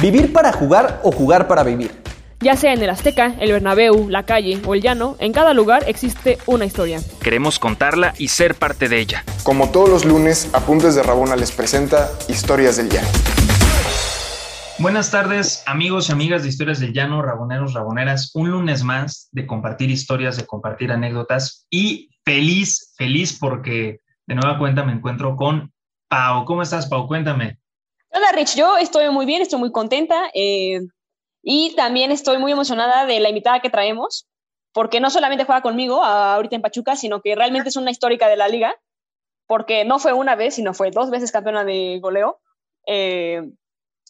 ¿Vivir para jugar o jugar para vivir? Ya sea en el Azteca, el Bernabéu, la calle o el llano, en cada lugar existe una historia. Queremos contarla y ser parte de ella. Como todos los lunes, Apuntes de Rabona les presenta Historias del Llano. Buenas tardes, amigos y amigas de Historias del Llano, raboneros, raboneras. Un lunes más de compartir historias, de compartir anécdotas y feliz, feliz porque de nueva cuenta me encuentro con Pau. ¿Cómo estás, Pau? Cuéntame. Hola, Rich. Yo estoy muy bien, estoy muy contenta eh, y también estoy muy emocionada de la invitada que traemos, porque no solamente juega conmigo ahorita en Pachuca, sino que realmente es una histórica de la liga, porque no fue una vez, sino fue dos veces campeona de goleo. Eh,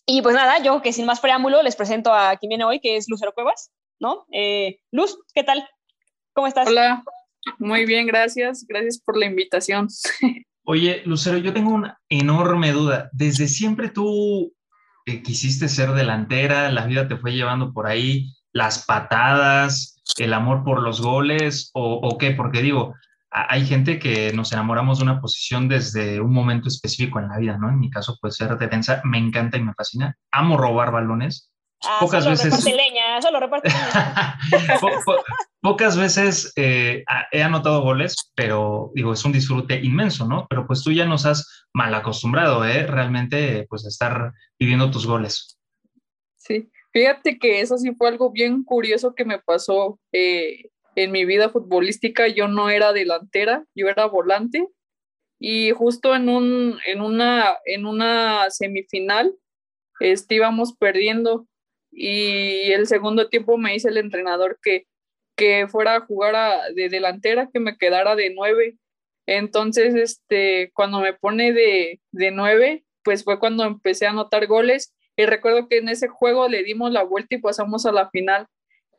y pues nada, yo que sin más preámbulo les presento a quien viene hoy, que es Lucero Cuevas, ¿no? Eh, Luz, ¿qué tal? ¿Cómo estás? Hola, muy bien, gracias. Gracias por la invitación. Oye, Lucero, yo tengo una enorme duda. ¿Desde siempre tú eh, quisiste ser delantera? ¿La vida te fue llevando por ahí? ¿Las patadas? ¿El amor por los goles? ¿O, o qué? Porque digo, hay gente que nos enamoramos de una posición desde un momento específico en la vida, ¿no? En mi caso puede ser defensa, me encanta y me fascina. Amo robar balones. Ah, pocas solo veces. Reparte leña, solo reparte leña. pocas veces eh, he anotado goles, pero digo, es un disfrute inmenso, ¿no? Pero pues tú ya nos has mal acostumbrado, ¿eh? Realmente, pues estar viviendo tus goles. Sí, fíjate que eso sí fue algo bien curioso que me pasó. Eh, en mi vida futbolística yo no era delantera, yo era volante y justo en, un, en, una, en una semifinal este, íbamos perdiendo y el segundo tiempo me dice el entrenador que, que fuera a jugar de delantera, que me quedara de nueve. Entonces, este, cuando me pone de, de nueve, pues fue cuando empecé a anotar goles y recuerdo que en ese juego le dimos la vuelta y pasamos a la final.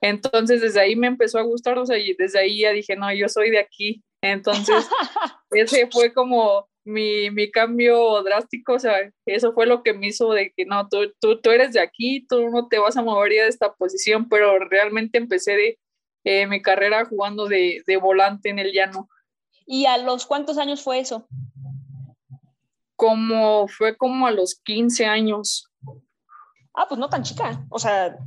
Entonces desde ahí me empezó a gustar, o sea, y desde ahí ya dije, no, yo soy de aquí. Entonces ese fue como mi, mi, cambio drástico, o sea, eso fue lo que me hizo de que no, tú, tú, tú eres de aquí, tú no te vas a mover de esta posición, pero realmente empecé de, eh, mi carrera jugando de, de volante en el llano. ¿Y a los cuántos años fue eso? Como fue como a los 15 años. Ah, pues no tan chica. O sea,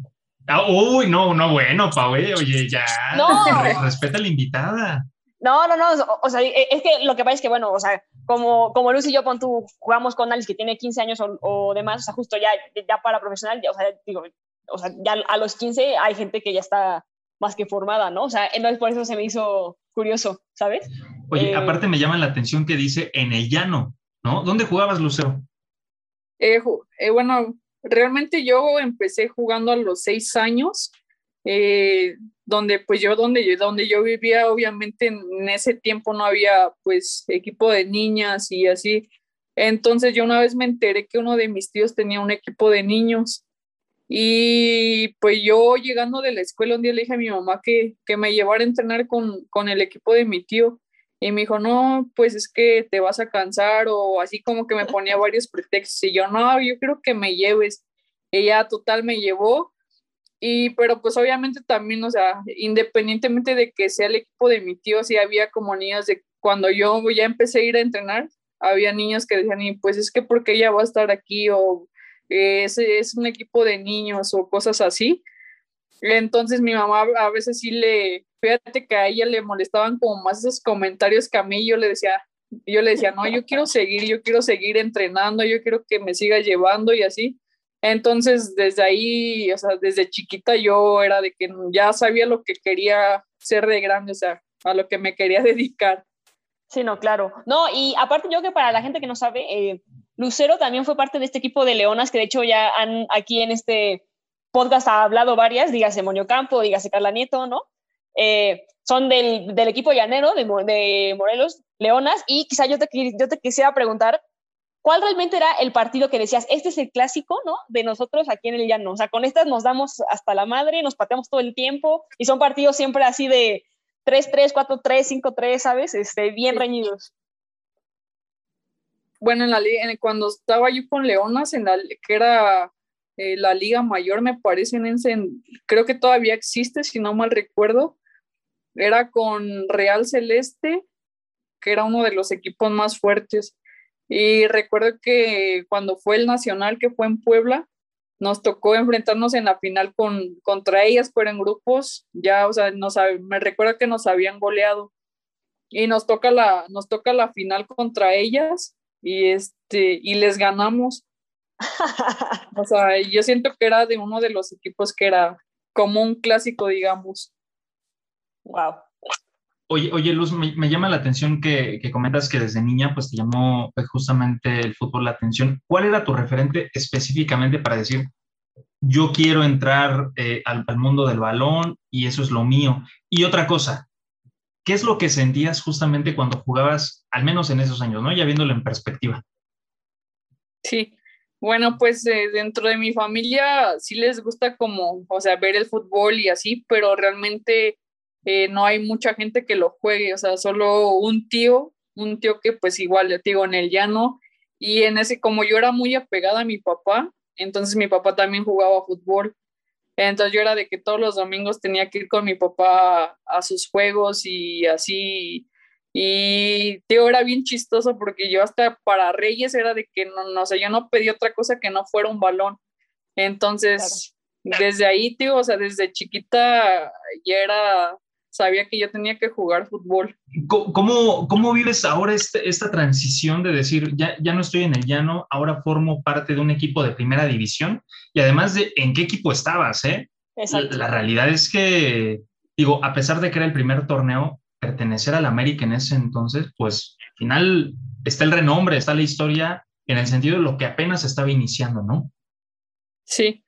Ah, uy, no, no, bueno, Pau, eh, oye, ya. No. Respeta a la invitada. No, no, no, o, sea, es que lo que pasa es que, bueno, o sea, como, como Luz y yo, con tú, jugamos con Alice que tiene 15 años o, demás, o sea, justo ya, ya para profesional, ya, o sea, digo, o sea, ya a los 15 hay gente que ya está más que formada, ¿no? O sea, entonces por eso se me hizo curioso, ¿sabes? Oye, eh, aparte me llama la atención que dice en el llano, ¿no? ¿Dónde jugabas, Lucero? Eh, eh, bueno, realmente yo empecé jugando a los seis años, eh, donde pues yo donde, yo, donde yo vivía, obviamente en ese tiempo no había pues equipo de niñas y así. Entonces yo una vez me enteré que uno de mis tíos tenía un equipo de niños y pues yo llegando de la escuela un día le dije a mi mamá que, que me llevara a entrenar con, con el equipo de mi tío y me dijo, no, pues es que te vas a cansar o así como que me ponía varios pretextos. Y yo, no, yo quiero que me lleves. Ella total me llevó. Y pero pues obviamente también, o sea, independientemente de que sea el equipo de mi tío, sí había como niños de cuando yo ya empecé a ir a entrenar, había niños que decían, y pues es que porque ella va a estar aquí o es, es un equipo de niños o cosas así. Entonces mi mamá a veces sí le, fíjate que a ella le molestaban como más esos comentarios que a mí yo le decía, yo le decía, no, yo quiero seguir, yo quiero seguir entrenando, yo quiero que me siga llevando y así. Entonces, desde ahí, o sea, desde chiquita yo era de que ya sabía lo que quería ser de grande, o sea, a lo que me quería dedicar. Sí, no, claro. No, y aparte yo que para la gente que no sabe, eh, Lucero también fue parte de este equipo de Leonas, que de hecho ya han aquí en este podcast ha hablado varias, dígase Monio Campo, dígase Carla Nieto, ¿no? Eh, son del, del, equipo llanero de, de, Morelos, Leonas, y quizá yo te, yo te quisiera preguntar, ¿cuál realmente era el partido que decías, este es el clásico, ¿no? De nosotros aquí en el llano. O sea, con estas nos damos hasta la madre, nos pateamos todo el tiempo, y son partidos siempre así de 3-3, 4-3, 5-3, ¿sabes? Este, bien reñidos. Bueno, en la en, cuando estaba yo con Leonas, en la, que era eh, la Liga Mayor, me parece, en, en, creo que todavía existe, si no mal recuerdo, era con Real Celeste, que era uno de los equipos más fuertes. Y recuerdo que cuando fue el Nacional, que fue en Puebla, nos tocó enfrentarnos en la final con, contra ellas, pero en grupos, ya, o sea, nos, me recuerdo que nos habían goleado y nos toca la, nos toca la final contra ellas y, este, y les ganamos. o sea, yo siento que era de uno de los equipos que era como un clásico, digamos. Wow. Oye, oye Luz, me, llama la atención que, que, comentas que desde niña pues te llamó pues, justamente el fútbol la atención. ¿Cuál era tu referente específicamente para decir, yo quiero entrar eh, al, al, mundo del balón y eso es lo mío? Y otra cosa, ¿qué es lo que sentías justamente cuando jugabas, al menos en esos años, ¿no? Ya viéndolo en perspectiva. Sí, bueno, pues eh, dentro de mi familia sí les gusta como, o sea, ver el fútbol y así, pero realmente eh, no hay mucha gente que lo juegue, o sea, solo un tío, un tío que pues igual, le digo, en el llano, y en ese, como yo era muy apegada a mi papá, entonces mi papá también jugaba fútbol, entonces yo era de que todos los domingos tenía que ir con mi papá a sus juegos y así, y tío, era bien chistoso porque yo hasta para Reyes era de que no, no sé, yo no pedí otra cosa que no fuera un balón, entonces... Desde ahí, tío, o sea, desde chiquita ya era sabía que yo tenía que jugar fútbol. ¿Cómo, cómo vives ahora este, esta transición de decir, ya, ya no estoy en el llano, ahora formo parte de un equipo de primera división? Y además de en qué equipo estabas, ¿eh? Exacto. La, realidad es que, digo, a pesar de que era el primer torneo, pertenecer al América en ese entonces, pues al final está el renombre, está la historia en el sentido de lo que apenas estaba iniciando, ¿no? Sí.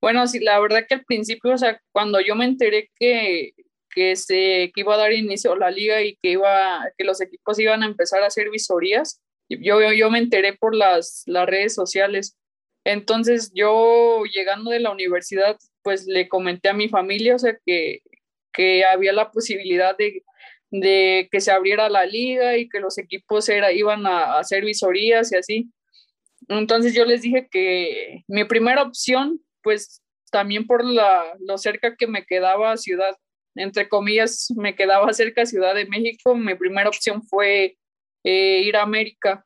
Bueno, sí, la verdad que al principio, o sea, cuando yo me enteré que, que, iba a dar inicio a la liga y que, iba, que los equipos iban a empezar a hacer visorías. Yo, yo me enteré por las, las redes sociales. Entonces yo llegando de la universidad, pues le comenté a mi familia, o sea, que, que había la posibilidad de, de, que se abriera la liga y que los equipos era, iban a, a hacer visorías y así. Entonces yo les dije que mi primera opción, pues también por la, lo cerca que me quedaba Ciudad entre comillas, me quedaba cerca Ciudad de México, mi primera opción fue eh, ir a América.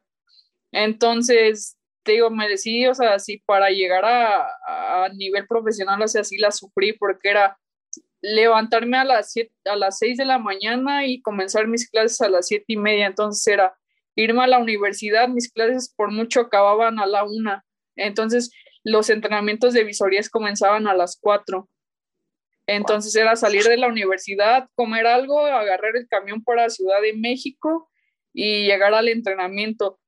Entonces, te digo, me decidí, o sea, así para llegar a, a nivel profesional, o sea, así la sufrí porque era levantarme a las, siete, a las 6 de la mañana y comenzar mis clases a las siete y media. Entonces era irme a la universidad, mis clases por mucho acababan a la una. Entonces los entrenamientos de visorías comenzaban a las 4. Entonces era salir de la universidad, comer algo, agarrar el camión para Ciudad de México y llegar al entrenamiento.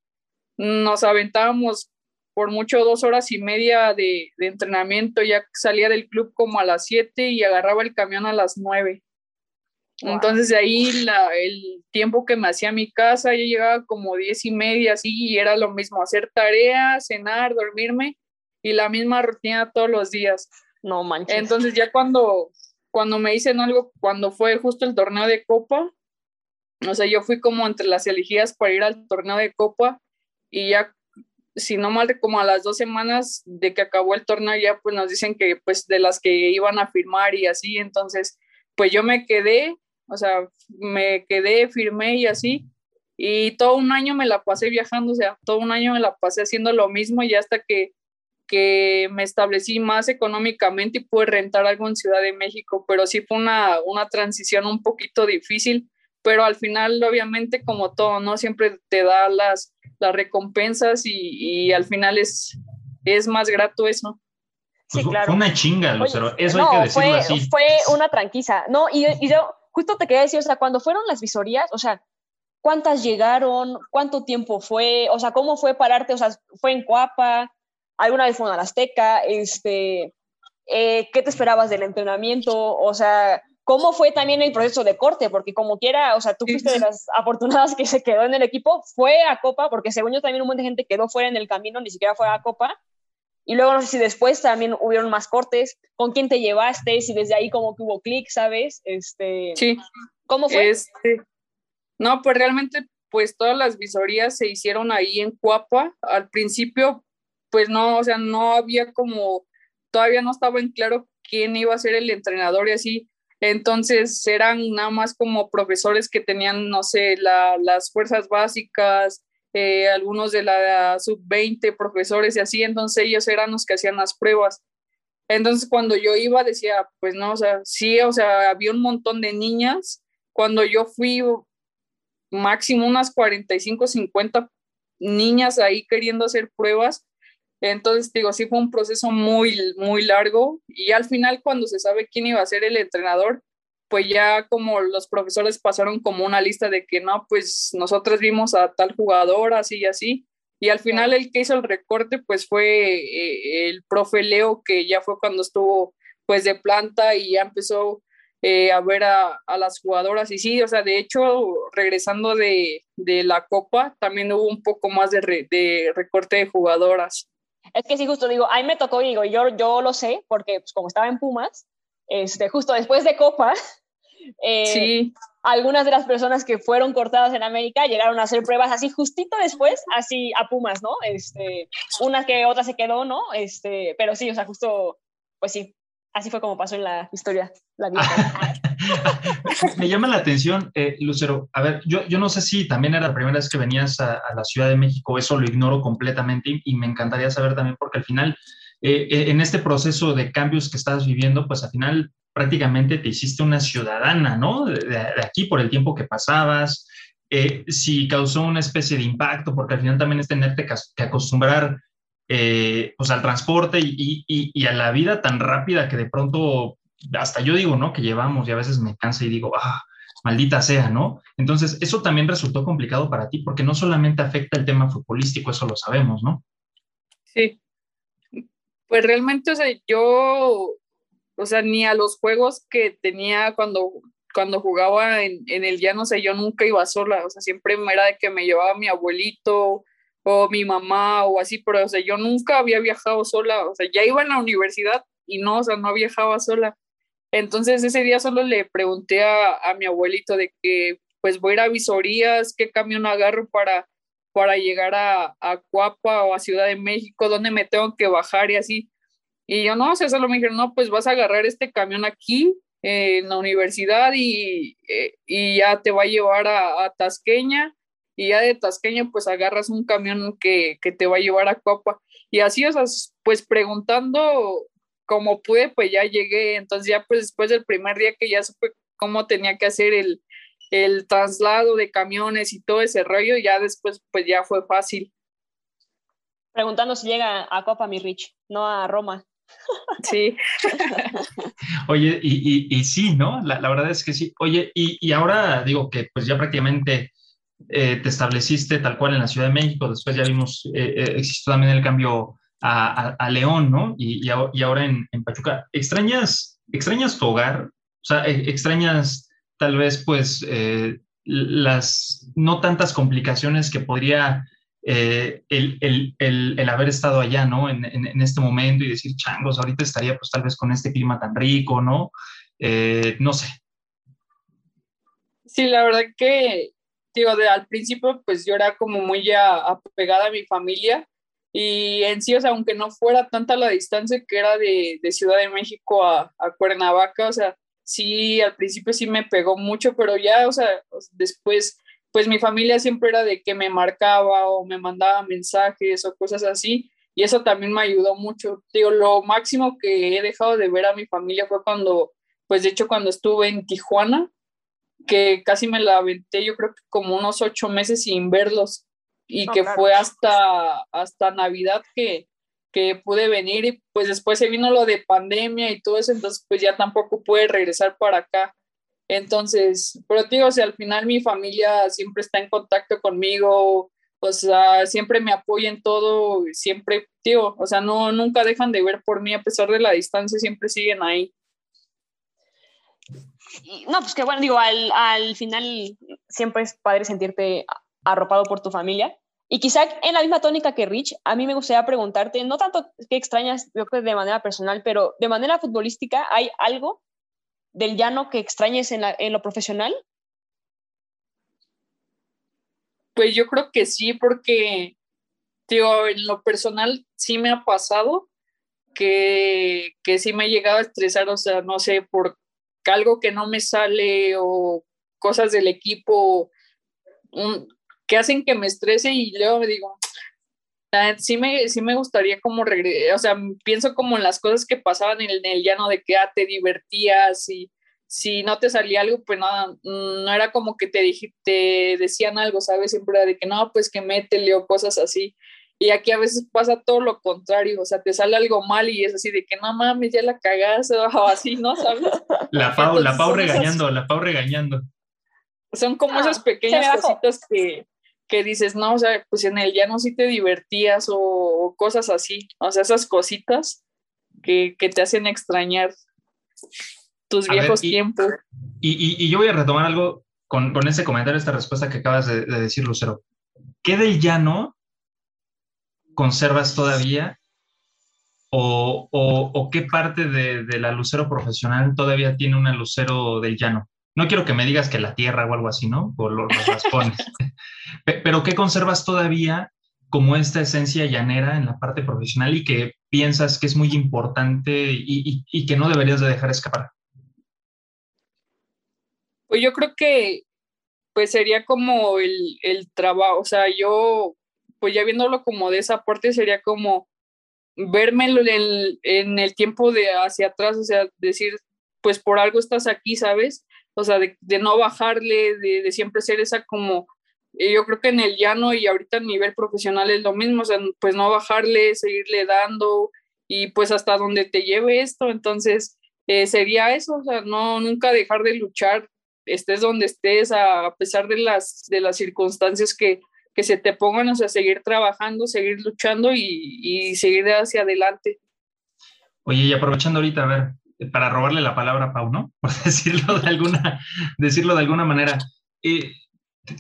Nos aventábamos por mucho dos horas y media de, entrenamiento, ya salía del club como a las siete y agarraba el camión a las nueve. Entonces de ahí el tiempo que me hacía mi casa, yo llegaba como diez y media, así, y era lo mismo, hacer tareas, cenar, dormirme, y la misma rutina todos los días. No manches. Entonces ya cuando, cuando me dicen algo, cuando fue justo el torneo de Copa, o sea, yo fui como entre las elegidas para ir al torneo de Copa y ya, si no mal, como a las dos semanas de que acabó el torneo, ya pues nos dicen que pues de las que iban a firmar y así, entonces pues yo me quedé, o sea, me quedé, firmé y así, y todo un año me la pasé viajando, o sea, todo un año me la pasé haciendo lo mismo y hasta que que me establecí más económicamente y pude rentar algo en Ciudad de México, pero sí fue una, una transición un poquito difícil, pero al final obviamente como todo, ¿no? Siempre te da las, las recompensas y, y al final es, es más grato eso. Sí, pues claro. Fue una chinga, Lucero. Eso hay que decirlo fue, así. Fue una tranquiza. No, y, y, yo justo te quería decir, o sea, cuando fueron las visorías, o sea, ¿cuántas llegaron? ¿Cuánto tiempo fue? O sea, ¿cómo fue pararte? O sea, ¿fue en Cuapa? Alguna vez fue a la Azteca, este, eh, ¿qué te esperabas del entrenamiento? O sea, ¿cómo fue también el proceso de corte? Porque como quiera, o sea, tú fuiste de las afortunadas que se quedó en el equipo, fue a Copa, porque según yo también un montón de gente quedó fuera en el camino, ni siquiera fue a Copa. Y luego no sé si después también hubieron más cortes, con quién te llevaste, si desde ahí como que hubo clic, ¿sabes? Este, sí. ¿Cómo fue? Este, no, pues realmente pues todas las visorías se hicieron ahí en Cuapa. Al principio pues no, o sea, no había como, todavía no estaba en claro quién iba a ser el entrenador y así. Entonces eran nada más como profesores que tenían, no sé, las fuerzas básicas, eh, algunos de la sub-20, profesores y así, entonces ellos eran los que hacían las pruebas. Entonces cuando yo iba decía, pues no, o sea, sí, o sea, había un montón de niñas. Cuando yo fui, máximo unas 45, 50 niñas ahí queriendo hacer pruebas. Entonces, digo, sí fue un proceso muy, muy largo y al final cuando se sabe quién iba a ser el entrenador, pues ya como los profesores pasaron como una lista de que no, pues nosotros vimos a tal jugador, así y así. Y al final el que hizo el recorte, pues fue eh, el profe Leo, que ya fue cuando estuvo pues de planta y ya empezó eh, a ver a, las jugadoras. Y sí, o sea, de hecho, regresando de, la Copa, también hubo un poco más de, de, recorte de jugadoras. Es que sí, justo digo, ahí me tocó, digo, yo, yo lo sé, porque pues, como estaba en Pumas, este, justo después de Copa, eh, sí. algunas de las personas que fueron cortadas en América llegaron a hacer pruebas así justito después, así a Pumas, ¿no? Este, una que otra se quedó, ¿no? Este, pero sí, o sea, justo, pues sí, así fue como pasó en la historia. La vida. Me llama la atención, eh, Lucero, a ver, yo, yo no sé si también era la primera vez que venías a, la Ciudad de México, eso lo ignoro completamente y, me encantaría saber también porque al final, eh, eh, en este proceso de cambios que estás viviendo, pues al final prácticamente te hiciste una ciudadana, ¿no? De, aquí por el tiempo que pasabas, si causó una especie de impacto, porque al final también es tenerte que acostumbrar eh, pues al transporte y, a la vida tan rápida que de pronto, hasta yo digo, ¿no? Que llevamos y a veces me cansa y digo, ah, maldita sea, ¿no? Entonces, eso también resultó complicado para ti porque no solamente afecta el tema futbolístico, eso lo sabemos, ¿no? Sí. Pues realmente, o sea, yo, o sea, ni a los juegos que tenía cuando, cuando jugaba en, en el llano, o sea, yo nunca iba sola, o sea, siempre era de que me llevaba mi abuelito, o mi mamá o así, pero o sea, yo nunca había viajado sola, o sea, ya iba en la universidad y no, o sea, no viajaba sola. Entonces ese día solo le pregunté a, a mi abuelito de que pues voy a ir a visorías, qué camión agarro para, para llegar a, a Cuapa o a Ciudad de México, dónde me tengo que bajar y así. Y yo no, o sea, solo me dijeron, no, pues vas a agarrar este camión aquí eh, en la universidad y, eh, y, ya te va a llevar a, a Tasqueña y ya de Tasqueña pues agarras un camión que, te va a llevar a Copa. Y así, o sea, pues preguntando como pude, pues ya llegué. Entonces ya pues después del primer día que ya supe cómo tenía que hacer el, el traslado de camiones y todo ese rollo, ya después pues ya fue fácil. Preguntando si llega a Copa, mi Rich, no a Roma. Sí. Oye, y, y, sí, ¿no? La, la, verdad es que sí. Oye, y, y ahora digo que pues ya prácticamente eh, te estableciste tal cual en la Ciudad de México, después ya vimos, eh, eh, existió también el cambio a, León, ¿no? Y, ahora en, Pachuca. ¿Extrañas, ¿Extrañas tu hogar? O sea, ¿extrañas tal vez pues las no tantas complicaciones que podría el, el, el, haber estado allá, ¿no? En, en, este momento y decir, changos, ahorita estaría pues tal vez con este clima tan rico, ¿no? no sé. Sí, la verdad que digo, de, al principio pues yo era como muy apegada a mi familia y en sí, o sea, aunque no fuera tanta la distancia que era de, Ciudad de México a, a, Cuernavaca, o sea, sí, al principio sí me pegó mucho, pero ya, o sea, después, pues mi familia siempre era de que me marcaba o me mandaba mensajes o cosas así, y eso también me ayudó mucho. Digo, lo máximo que he dejado de ver a mi familia fue cuando, pues de hecho, cuando estuve en Tijuana, que casi me la aventé yo creo que como unos ocho meses sin verlos. Y que fue hasta, hasta Navidad que, que pude venir y pues después se vino lo de pandemia y todo eso, entonces pues ya tampoco pude regresar para acá. Entonces, pero digo, o sea, al final mi familia siempre está en contacto conmigo, o sea, siempre me apoya en todo, siempre, tío, o sea, no, nunca dejan de ver por mí a pesar de la distancia, siempre siguen ahí no, pues que bueno, digo, al, al, final siempre es padre sentirte arropado por tu familia. Y quizá en la misma tónica que Rich, a mí me gustaría preguntarte, no tanto qué extrañas, yo creo de manera personal, pero de manera futbolística, ¿hay algo del llano que extrañes en, la, en lo profesional? Pues yo creo que sí, porque, digo, en lo personal sí me ha pasado que, que sí me ha llegado a estresar, o sea, no sé, por algo que no me sale o cosas del equipo, que hacen que me estrese y luego me digo, sí me, sí me gustaría como regresar, o sea, pienso como en las cosas que pasaban en el, llano de que ah, te divertías y si no te salía algo, pues nada, no era como que te, te decían algo, ¿sabes? Siempre era de que no, pues que métele o cosas así. Y aquí a veces pasa todo lo contrario, o sea, te sale algo mal y es así de que no mames, ya la cagaste o así, ¿no? ¿Sabes? La Pau, la Pau regañando, la Pau regañando. Son como esas pequeñas cositas que, que dices, no, o sea, pues en el llano sí te divertías o, cosas así, o sea, esas cositas que, que te hacen extrañar tus viejos tiempos. Y, y, yo voy a retomar algo con, con ese comentario, esta respuesta que acabas de, de decir, Lucero. ¿Qué del llano conservas todavía? O, o, o, qué parte de, de, la lucero profesional todavía tiene una lucero del llano? No quiero que me digas que la tierra o algo así, ¿no? Por los, raspones. Pero ¿qué conservas todavía como esta esencia llanera en la parte profesional y que piensas que es muy importante y, y, que no deberías de dejar escapar? Pues yo creo que pues sería como el, el trabajo, o sea, yo pues ya viéndolo como de esa parte sería como verme en el, en el tiempo de hacia atrás, o sea, decir, pues por algo estás aquí, ¿sabes? o sea, de, no bajarle, de, siempre ser esa como, eh, yo creo que en el llano y ahorita a nivel profesional es lo mismo, o sea, pues no bajarle, seguirle dando y pues hasta donde te lleve esto, entonces eh, sería eso, o sea, no, nunca dejar de luchar, estés donde estés, a, pesar de las, de las circunstancias que, que se te pongan, sea, seguir trabajando, seguir luchando y, y seguir hacia adelante. Oye, y aprovechando ahorita, a ver, para robarle la palabra a Pau, ¿no? Por decirlo de alguna, decirlo de alguna manera. Eh,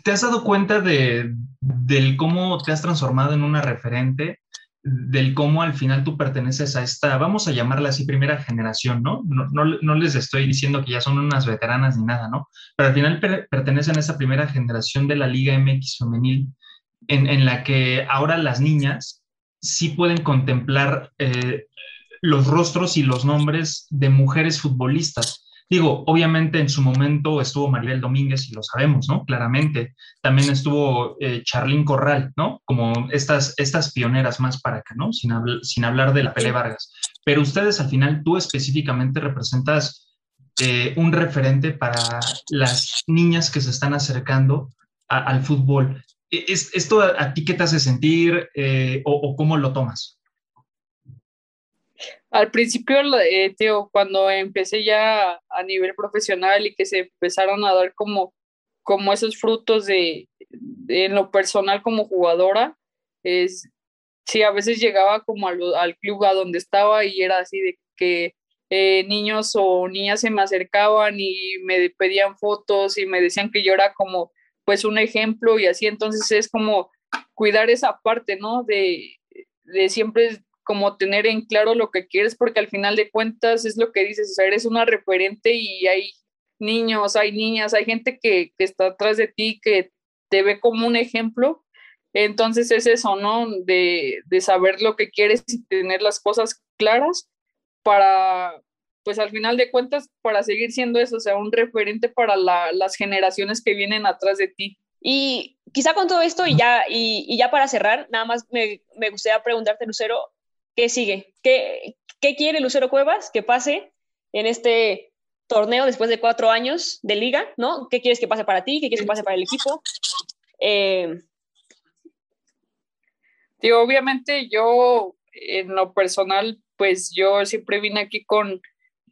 ¿Te has dado cuenta de, del cómo te has transformado en una referente? del cómo al final tú perteneces a esta, vamos a llamarla así, primera generación, ¿no? No, no, les estoy diciendo que ya son unas veteranas ni nada, ¿no? Pero al final pertenecen a esa primera generación de la Liga MX femenil, en, en la que ahora las niñas sí pueden contemplar eh, los rostros y los nombres de mujeres futbolistas. Digo, obviamente en su momento estuvo Maribel Domínguez y lo sabemos, ¿no? Claramente. También estuvo eh, Charlín Corral, ¿no? Como estas, estas pioneras más para acá, ¿no? Sin, sin hablar de la Pele Vargas. Pero ustedes al final, tú específicamente representas eh, un referente para las niñas que se están acercando al fútbol. E, ¿Es, ¿Esto a, ti qué te hace sentir eh, o cómo lo tomas? al principio, eh, cuando empecé ya a nivel profesional y que se empezaron a dar como, como esos frutos de, en lo personal como jugadora, es, sí, a veces llegaba como al, club a donde estaba y era así de que eh, niños o niñas se me acercaban y me pedían fotos y me decían que yo era como pues un ejemplo y así, entonces es como cuidar esa parte, ¿no? De, de siempre como tener en claro lo que quieres, porque al final de cuentas es lo que dices, o sea, eres una referente y hay niños, hay niñas, hay gente que, está atrás de ti, que te ve como un ejemplo. Entonces es eso, ¿no? De, saber lo que quieres y tener las cosas claras para, pues al final de cuentas, para seguir siendo eso, o sea, un referente para las generaciones que vienen atrás de ti. Y quizá con todo esto y ya, y, ya para cerrar, nada más me, me gustaría preguntarte, Lucero, ¿qué sigue? ¿Qué, ¿Qué quiere Lucero Cuevas que pase en este torneo después de cuatro años de liga? ¿no? ¿Qué quieres que pase para ti? ¿Qué quieres que pase para el equipo? Eh... obviamente yo en lo personal, pues yo siempre vine aquí con,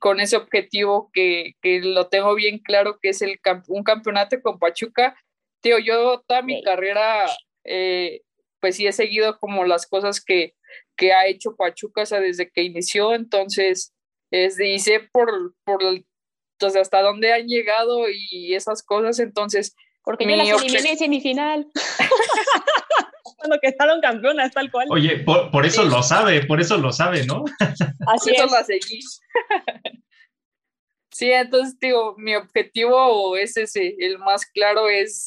con ese objetivo que, que lo tengo bien claro, que es el un campeonato con Pachuca. Tío, yo toda mi carrera, eh, pues sí he seguido como las cosas que, que ha hecho Pachuca desde que inició, entonces es, dice por, por hasta dónde han llegado y esas cosas, entonces... Porque yo las eliminé semifinal. Cuando quedaron campeonas, tal cual. Oye, por, eso lo sabe, por eso lo sabe, ¿no? Así eso es. seguí. sí, entonces digo, mi objetivo es ese, el más claro es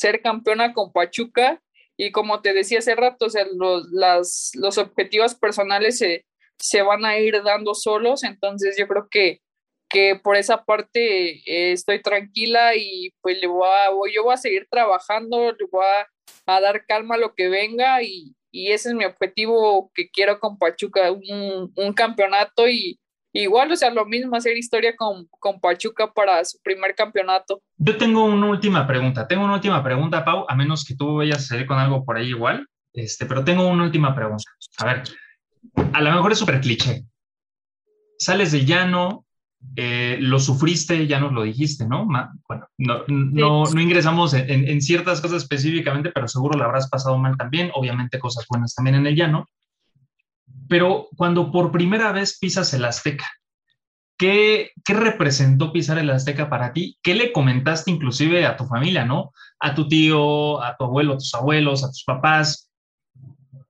ser campeona con Pachuca y como te decía hace rato, o sea, los, las, los objetivos personales se, se, van a ir dando solos, entonces yo creo que, que por esa parte eh, estoy tranquila y pues le voy a, yo voy a seguir trabajando, le voy a a dar calma a lo que venga y, y ese es mi objetivo que quiero con Pachuca, un, un campeonato y, igual, o sea, lo mismo, hacer historia con, con, Pachuca para su primer campeonato. Yo tengo una última pregunta, tengo una última pregunta, Pau, a menos que tú vayas a salir con algo por ahí igual, este, pero tengo una última pregunta. A ver, a lo mejor es súper cliché. Sales de llano, eh, lo sufriste, ya nos lo dijiste, ¿no? bueno, no, no, no ingresamos en, en, ciertas cosas específicamente, pero seguro lo habrás pasado mal también, obviamente cosas buenas también en el llano. Pero cuando por primera vez pisas el Azteca, ¿qué, ¿qué representó pisar el Azteca para ti? ¿Qué le comentaste inclusive a tu familia, ¿no? A tu tío, a tu abuelo, a tus abuelos, a tus papás.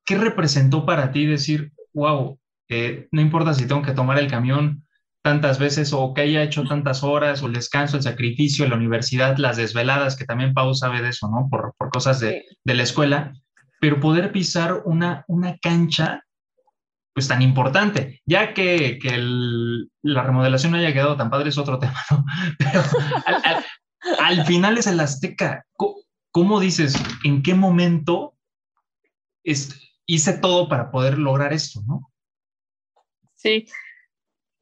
¿Qué representó para ti decir, wow, eh, no importa si tengo que tomar el camión tantas veces o que haya hecho tantas horas o el descanso, el sacrificio, la universidad, las desveladas, que también Pau sabe de eso, ¿no? Por, por cosas de, de, la escuela, pero poder pisar una, una cancha pues tan importante, ya que, que el, la remodelación no haya quedado tan padre es otro tema, ¿no? Pero al, al, al final es el Azteca. ¿Cómo, ¿Cómo, dices, en qué momento es, hice todo para poder lograr esto, no? Sí,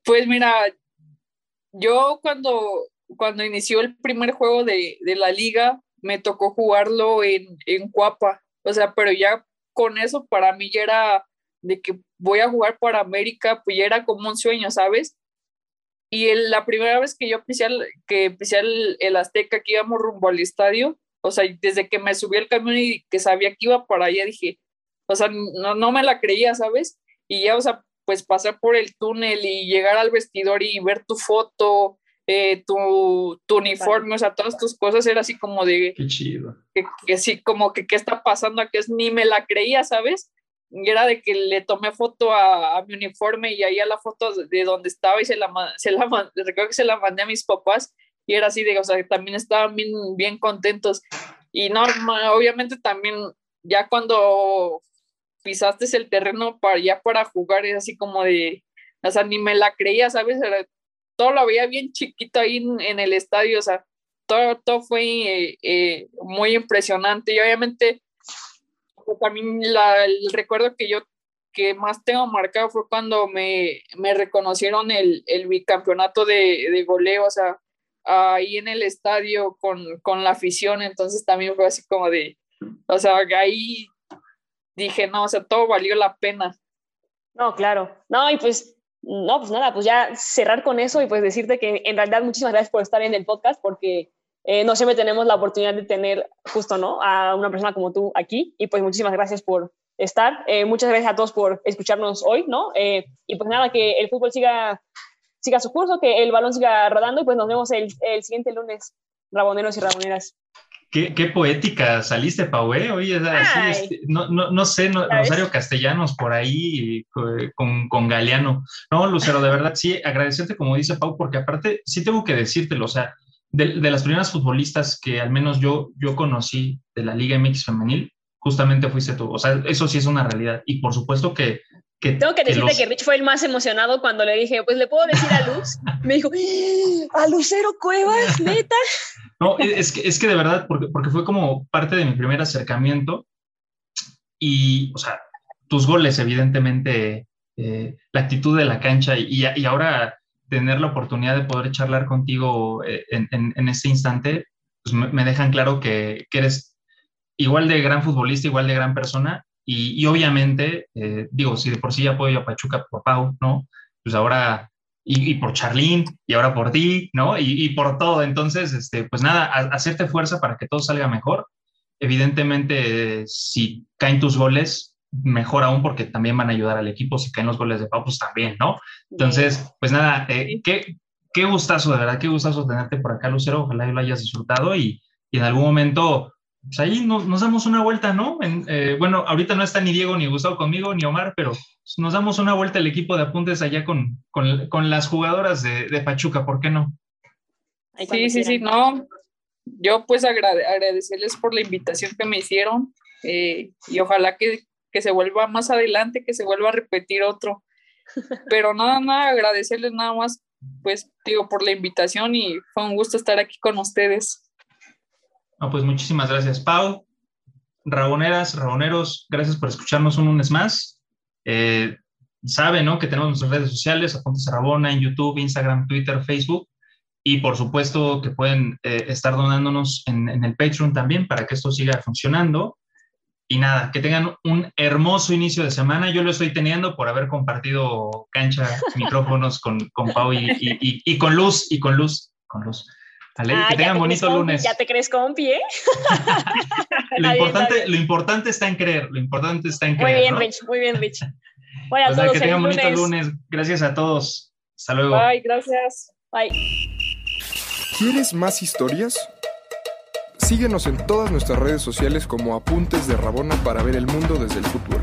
pues mira, yo cuando, cuando inició el primer juego de, de la liga, me tocó jugarlo en, en Cuapa, o sea, pero ya con eso para mí ya era de que voy a jugar para América, pues ya era como un sueño, ¿sabes? Y el, la primera vez que yo pisé, el, que pisé el, el, Azteca, que íbamos rumbo al estadio, o sea, desde que me subí al camión y que sabía que iba para allá, dije, o sea, no, no me la creía, ¿sabes? Y ya, o sea, pues pasar por el túnel y llegar al vestidor y ver tu foto, eh, tu, tu, uniforme, o sea, todas tus cosas, era así como de... Qué chido. Que, que sí, como que qué está pasando aquí, es, ni me la creía, ¿sabes? Y era de que le tomé foto a, a, mi uniforme y ahí a la foto de donde estaba y se la, se la recuerdo que se la mandé a mis papás y era así de, o sea, que también estaban bien, bien contentos. Y no, obviamente también ya cuando pisaste el terreno para ya para jugar, es así como de, o sea, ni me la creía, ¿sabes? Era, todo lo veía bien chiquito ahí en, en, el estadio, o sea, todo, todo fue eh, eh, muy impresionante y obviamente también la, el recuerdo que yo que más tengo marcado fue cuando me, me reconocieron el, el bicampeonato de, de, goleo, o sea, ahí en el estadio con, con la afición, entonces también fue así como de, o sea, ahí dije, no, o sea, todo valió la pena. No, claro. No, y pues, no, pues nada, pues ya cerrar con eso y pues decirte que en realidad muchísimas gracias por estar en el podcast porque eh, no siempre tenemos la oportunidad de tener justo, ¿no? A una persona como tú aquí y pues muchísimas gracias por estar. Eh, muchas gracias a todos por escucharnos hoy, ¿no? Eh, y pues nada, que el fútbol siga, siga su curso, que el balón siga rodando y pues nos vemos el, el siguiente lunes, raboneros y raboneras. Qué, qué, poética saliste, Pau, ¿eh? Oye, así, este, no, no, no, sé, no, Rosario Castellanos por ahí con, con Galeano. No, Lucero, de verdad, sí, agradecerte, como dice Pau, porque aparte, sí tengo que decírtelo, o sea, de, de, las primeras futbolistas que al menos yo, yo conocí de la Liga MX femenil, justamente fuiste tú. O sea, eso sí es una realidad. Y por supuesto que... que Tengo que decirte que, los... que, Rich fue el más emocionado cuando le dije, pues le puedo decir a Luz. Me dijo, ¡Ah, a Lucero Cuevas, neta. No, es que, es que de verdad, porque, porque fue como parte de mi primer acercamiento. Y, o sea, tus goles, evidentemente, eh, la actitud de la cancha y, y ahora tener la oportunidad de poder charlar contigo eh, en, en, en este instante, pues me, me dejan claro que, eres igual de gran futbolista, igual de gran persona. Y, y obviamente, eh, digo, si de por sí apoyo a Pachuca por Pau, ¿no? Pues ahora, y, y por Charlín, y ahora por ti, ¿no? Y, y, por todo. Entonces, este, pues nada, a, hacerte fuerza para que todo salga mejor. Evidentemente, eh, si caen tus goles, mejor aún porque también van a ayudar al equipo. Si caen los goles de Pau, pues también, ¿no? Entonces, pues nada, eh, qué, qué gustazo, de verdad, qué gustazo tenerte por acá, Lucero. Ojalá lo hayas disfrutado y, y en algún momento, pues ahí nos, nos damos una vuelta, ¿no? En, eh, bueno, ahorita no está ni Diego ni Gustavo conmigo, ni Omar, pero nos damos una vuelta el equipo de apuntes allá con, con, con las jugadoras de, de, Pachuca, ¿por qué no? Sí, sí, sí, no. Yo pues agrade agradecerles por la invitación que me hicieron eh, y ojalá que que se vuelva más adelante, que se vuelva a repetir otro. Pero nada, nada, agradecerles nada más, pues digo, por la invitación y fue un gusto estar aquí con ustedes. No, pues muchísimas gracias, Pau. Raboneras, Raboneros, gracias por escucharnos un lunes más. Eh, saben, ¿no? Que tenemos nuestras redes sociales, Apuntes a Rabona en YouTube, Instagram, Twitter, Facebook. Y por supuesto que pueden eh, estar donándonos en, el Patreon también para que esto siga funcionando. Y nada, que tengan un hermoso inicio de semana. Yo lo estoy teniendo por haber compartido cancha, micrófonos con, con Pau y, y, y, con Luz, y con Luz, con Luz. ¿Vale? Ah, que tengan bonito lunes. Ya te crees compi, ¿eh? lo, importante, lo importante está en creer, lo importante está en creer. Muy bien, ¿no? Rich, muy bien, Rich. Bueno, a Pues todos, que tengan bonito lunes. lunes. Gracias a todos. Hasta luego. Bye, gracias. Bye. ¿Quieres más historias? Síguenos en todas nuestras redes sociales como Apuntes de Rabona para ver el mundo desde el fútbol.